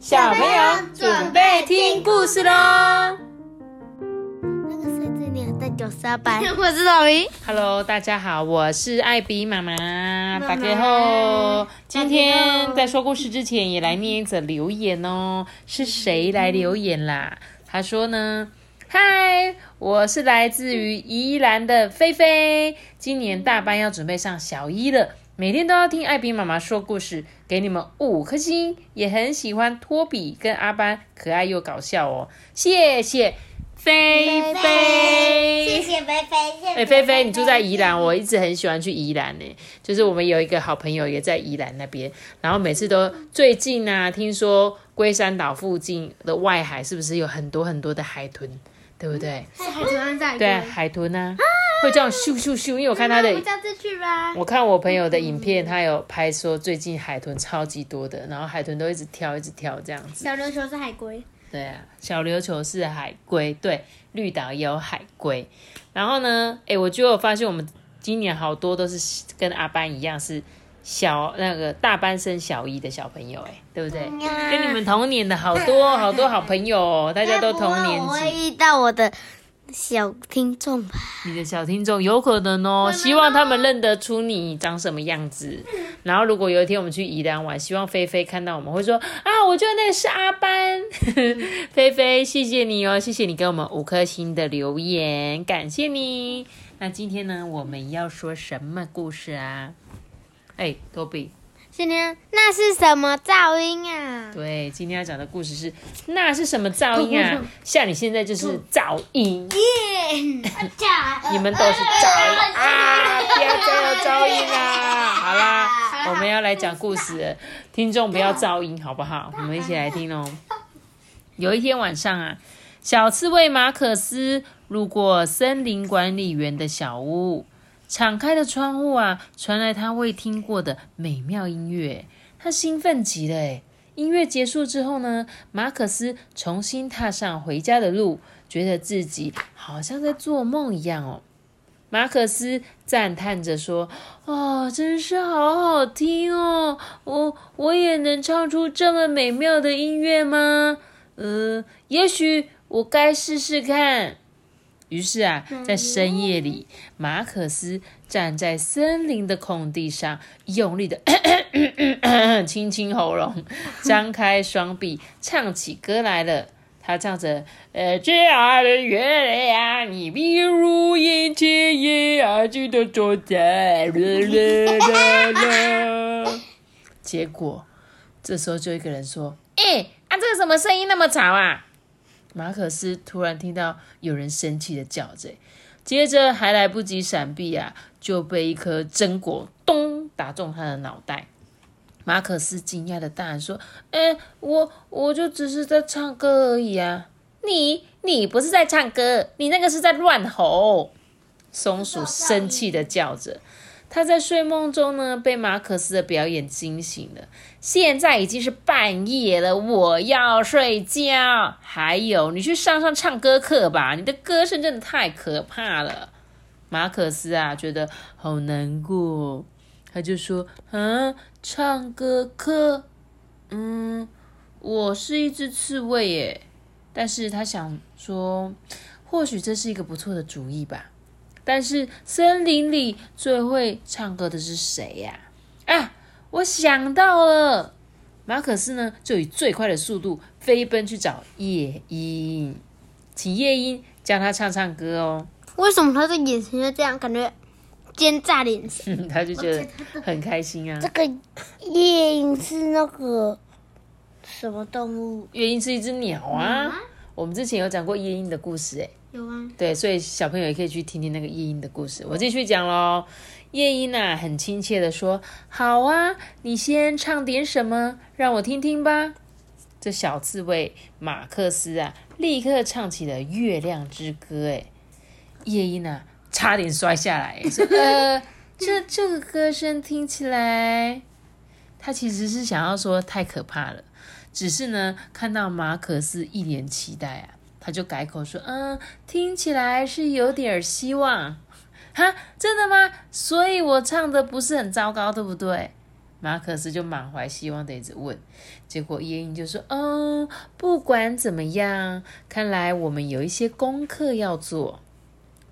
小朋友准备听故事喽。我是小明。Hello，大家好，我是艾比妈妈。打开后，今天在说故事之前，也来念一则留言哦。是谁来留言啦？他说呢，嗨，我是来自于宜兰的菲菲，今年大班要准备上小一了。每天都要听艾比妈妈说故事，给你们五颗星，也很喜欢托比跟阿班，可爱又搞笑哦，谢谢菲菲，谢谢菲菲，谢菲菲，你住在宜兰，我一直很喜欢去宜兰呢。就是我们有一个好朋友也在宜兰那边，然后每次都最近啊，听说龟山岛附近的外海是不是有很多很多的海豚，对不对？是海豚湾在对啊，海豚啊，会这样咻咻咻，因为我看他的我们下次去吧。我看我朋友的影片，他有拍说最近海豚超级多的，然后海豚都一直跳，一直跳这样子。小琉球是海龟，对啊，小琉球是海龟，对，绿岛也有海龟。然后呢，哎，我就有发现我们今年好多都是跟阿班一样是小那个大班生小一的小朋友，哎，对不对？跟你们同年的好多好多好朋友哦，大家都同年我会级。遇到我的小听众吧？你的小听众有可能哦，希望他们认得出你长什么样子。然后如果有一天我们去宜兰玩，希望菲菲看到我们会说啊，我觉得那个是阿班。菲菲，谢谢你哦，谢谢你给我们五颗星的留言，感谢你。那今天呢，我们要说什么故事啊？哎，多比，今天那是什么噪音啊？对，今天要讲的故事是那是什么噪音啊？像你现在就是噪音。你们都是噪音啊！不要再有噪音啊！好啦，我们要来讲故事了，听众不要噪音，好不好？我们一起来听哦。有一天晚上啊，小刺猬马可斯路过森林管理员的小屋，敞开的窗户啊，传来他未听过的美妙音乐，他兴奋极了诶音乐结束之后呢，马可斯重新踏上回家的路，觉得自己好像在做梦一样哦。马可斯赞叹着说：“哦，真是好好听哦！我我也能唱出这么美妙的音乐吗？呃，也许我该试试看。”于是啊，在深夜里，马可斯站在森林的空地上，用力的清清喉咙，张开双臂，唱起歌来了。他唱着：“呃，亲爱的月亮，你比如引起夜啊，记得坐在啦啦啦啦。”结果，这时候就一个人说：“哎、啊，这个什么声音那么吵啊？”马可斯突然听到有人生气的叫着，接着还来不及闪避啊，就被一颗榛果咚打中他的脑袋。马可斯惊讶的大喊说：“哎、我我就只是在唱歌而已啊！你你不是在唱歌，你那个是在乱吼！”松鼠生气的叫着。他在睡梦中呢，被马可斯的表演惊醒了。现在已经是半夜了，我要睡觉。还有，你去上上唱歌课吧，你的歌声真的太可怕了。马可斯啊，觉得好难过，他就说：“嗯，唱歌课，嗯，我是一只刺猬耶。”但是他想说，或许这是一个不错的主意吧。但是森林里最会唱歌的是谁呀、啊？我想到了，马可斯呢就以最快的速度飞奔去找夜莺，请夜莺教他唱唱歌哦。为什么他的眼神就这样，感觉奸诈的眼神？他就觉得很开心啊这。个夜莺是那个什么动物？夜莺是一只鸟啊，我们之前有讲过夜莺的故事，诶，有啊，对，所以小朋友也可以去听听那个夜莺的故事。我继续讲喽。夜莺啊，很亲切的说：“好啊，你先唱点什么，让我听听吧。”这小刺猬马克思啊，立刻唱起了《月亮之歌》。哎，夜莺啊，差点摔下来，说：“呃，这 这个歌声听起来……”他其实是想要说太可怕了，只是呢，看到马可斯一脸期待啊，就改口说：“嗯，听起来是有点希望。”哈，真的吗？所以我唱的不是很糟糕，对不对？马可斯就满怀希望的一直问，结果夜莺就说：“嗯，不管怎么样，看来我们有一些功课要做。”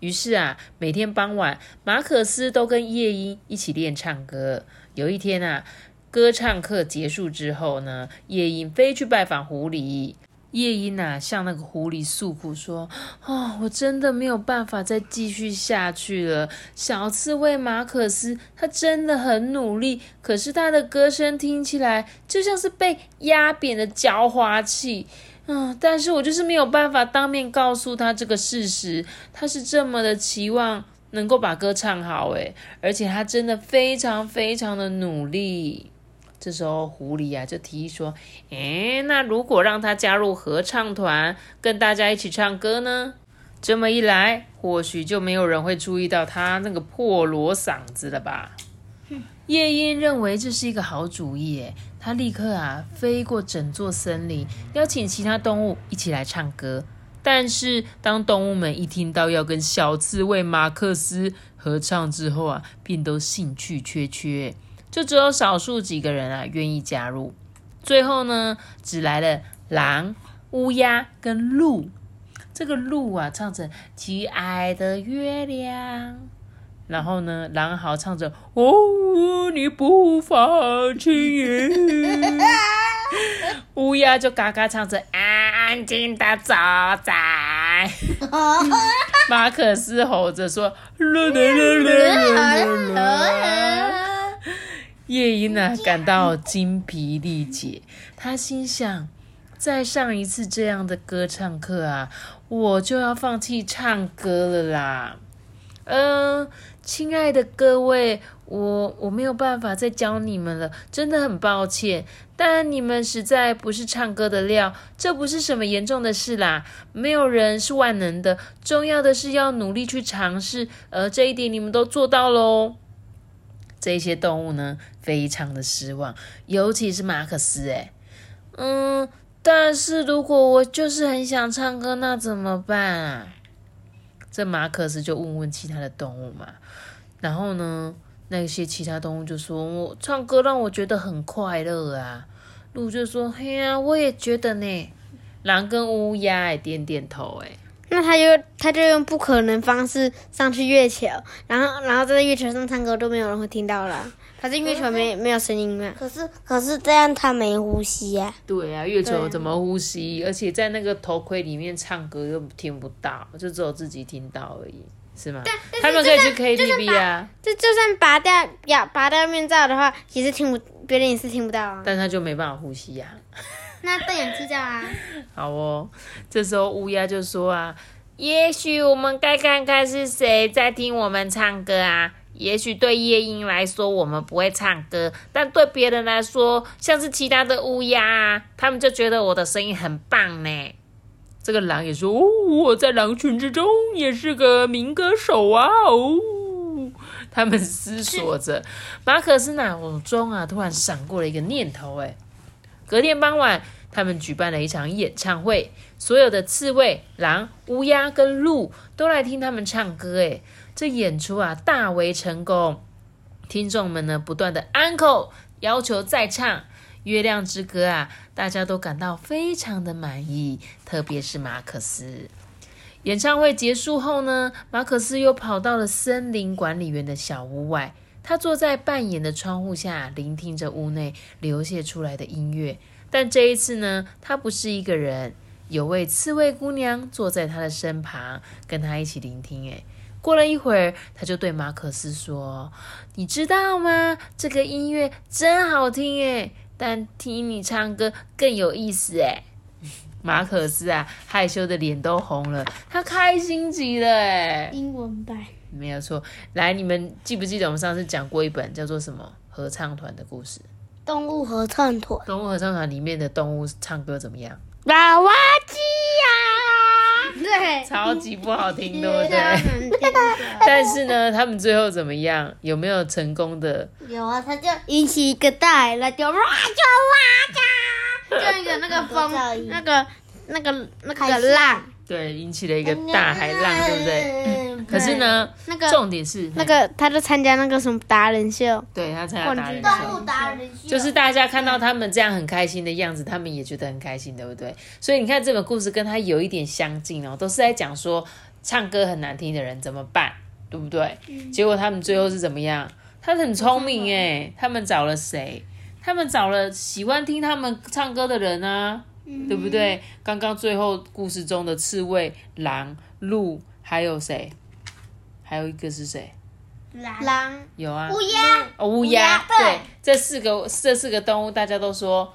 于是啊，每天傍晚，马可斯都跟夜莺一起练唱歌。有一天啊，歌唱课结束之后呢，夜莺飞去拜访狐狸。夜莺啊，向那个狐狸诉苦说：“哦，我真的没有办法再继续下去了。小刺猬马可斯，他真的很努力，可是他的歌声听起来就像是被压扁的浇花器。嗯，但是我就是没有办法当面告诉他这个事实。他是这么的期望能够把歌唱好，诶，而且他真的非常非常的努力。”这时候，狐狸啊就提议说：“哎，那如果让他加入合唱团，跟大家一起唱歌呢？这么一来，或许就没有人会注意到他那个破锣嗓子了吧？”夜莺认为这是一个好主意，哎，他立刻啊飞过整座森林，邀请其他动物一起来唱歌。但是，当动物们一听到要跟小刺猬马克思合唱之后啊，便都兴趣缺缺。就只有少数几个人啊愿意加入，最后呢，只来了狼、乌鸦跟鹿。这个鹿啊，唱着《亲爱的月亮》，然后呢，狼嚎唱着《哦，你不放弃》，乌鸦就嘎嘎唱着《安静的走在》，马可斯吼着说。夜莺呢感到精疲力竭，他心想：再上一次这样的歌唱课啊，我就要放弃唱歌了啦。嗯，亲爱的各位，我我没有办法再教你们了，真的很抱歉。但你们实在不是唱歌的料，这不是什么严重的事啦。没有人是万能的，重要的是要努力去尝试，而这一点你们都做到喽。这些动物呢，非常的失望，尤其是马克思。哎，嗯，但是如果我就是很想唱歌，那怎么办啊？这马克思就问问其他的动物嘛。然后呢，那些其他动物就说：“我唱歌让我觉得很快乐啊。”鹿就说：“嘿呀，我也觉得呢。”狼跟乌鸦哎点点头哎。那他就他就用不可能方式上去月球，然后然后在月球上唱歌都没有人会听到了，反正月球没没有声音嘛。可是可是这样他没呼吸呀。对啊，月球怎么呼吸？而且在那个头盔里面唱歌又听不到，就只有自己听到而已，是吗？他们可以去 KTV 啊。就就算拔掉要拔掉面罩的话，也是听不别人也是听不到啊。但他就没办法呼吸呀。那戴氧气罩啊。好哦，这时候乌鸦就说啊，也许我们该看看是谁在听我们唱歌啊。也许对夜莺来说，我们不会唱歌，但对别人来说，像是其他的乌鸦啊，他们就觉得我的声音很棒呢。这个狼也说，哦，我在狼群之中也是个民歌手啊。哦，他们思索着，马可斯脑中啊，突然闪过了一个念头，哎。隔天傍晚，他们举办了一场演唱会，所有的刺猬、狼、乌鸦跟鹿都来听他们唱歌。诶，这演出啊大为成功，听众们呢不断的 uncle 要求再唱《月亮之歌》啊，大家都感到非常的满意，特别是马克思。演唱会结束后呢，马克思又跑到了森林管理员的小屋外。他坐在半掩的窗户下，聆听着屋内流泻出来的音乐。但这一次呢，他不是一个人，有位刺猬姑娘坐在他的身旁，跟他一起聆听。诶，过了一会儿，他就对马可斯说：“你知道吗？这个音乐真好听诶，但听你唱歌更有意思诶。马可斯啊，害羞的脸都红了，他开心极了诶。英文版。没有错，来，你们记不记得我们上次讲过一本叫做什么合唱团的故事？动物合唱团。动物合唱团里面的动物唱歌怎么样？娃娃机呀，对，超级不好听，对不对？但是呢，他们最后怎么样？有没有成功的？有啊，他就引起一个大海浪，就哇就哇就，就一个那个风，那个那个那个浪，对，引起了一个大海浪，对不对？可是呢，那个重点是那个，他就参加那个什么达人秀，对他参加达人秀动物达人秀就是大家看到他们这样很开心的样子，他们也觉得很开心，对不对？所以你看这本故事跟他有一点相近哦，都是在讲说唱歌很难听的人怎么办，对不对？结果他们最后是怎么样？他很聪明哎，他们找了谁？他们找了喜欢听他们唱歌的人啊，对不对？刚刚最后故事中的刺猬、狼、鹿，还有谁？还有一个是谁？狼。有啊，乌鸦，哦，乌鸦。对，这四个这四个动物，大家都说，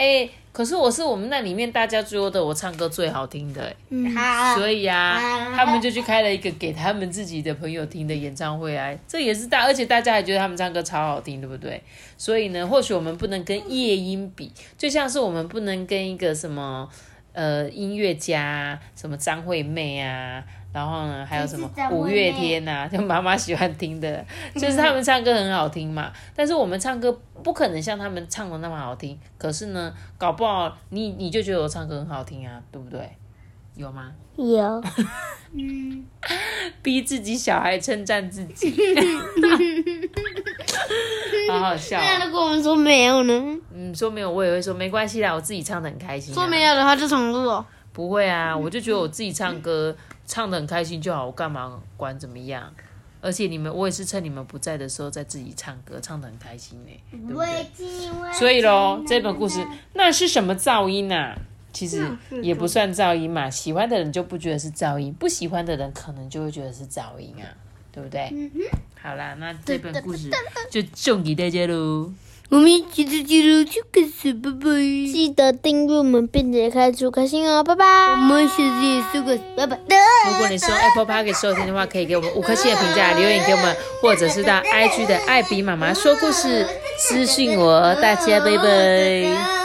哎、可是我是我们那里面大家最后的我唱歌最好听的、所以呀，啊他们就去开了一个给他们自己的朋友听的演唱会啊，这也是大，而且大家还觉得他们唱歌超好听，对不对？所以呢，或许我们不能跟夜莺比，就像是我们不能跟一个什么呃音乐家，什么张惠妹啊。然后呢，还有什么五月天呐、就妈妈喜欢听的，就是他们唱歌很好听嘛。但是我们唱歌不可能像他们唱的那么好听。可是呢，搞不好你你就觉得我唱歌很好听啊，对不对？有吗？有，嗯 逼自己小孩称赞自己，好好笑哦、那如果我们说没有呢？嗯，说没有我也会说没关系啦，我自己唱的很开心、啊。说没有的话就重录哦。不会啊，我就觉得我自己唱歌唱的很开心就好，我干嘛管怎么样？而且你们，我也是趁你们不在的时候在自己唱歌，唱的很开心呢、对不对？所以咯，这本故事那是什么噪音啊？其实也不算噪音嘛，喜欢的人就不觉得是噪音，不喜欢的人可能就会觉得是噪音啊，对不对？好啦，那这本故事就送给大家喽。我们一起出去了，就开始，拜拜。记得订阅我们，并且开出开心哦，拜拜。我们下次也是个拜拜。如果你是用 Apple Park 收听的话，可以给我们五颗星的评价，留言给我们，或者是到 IG 的艾比妈妈说故事私信我。大家拜拜。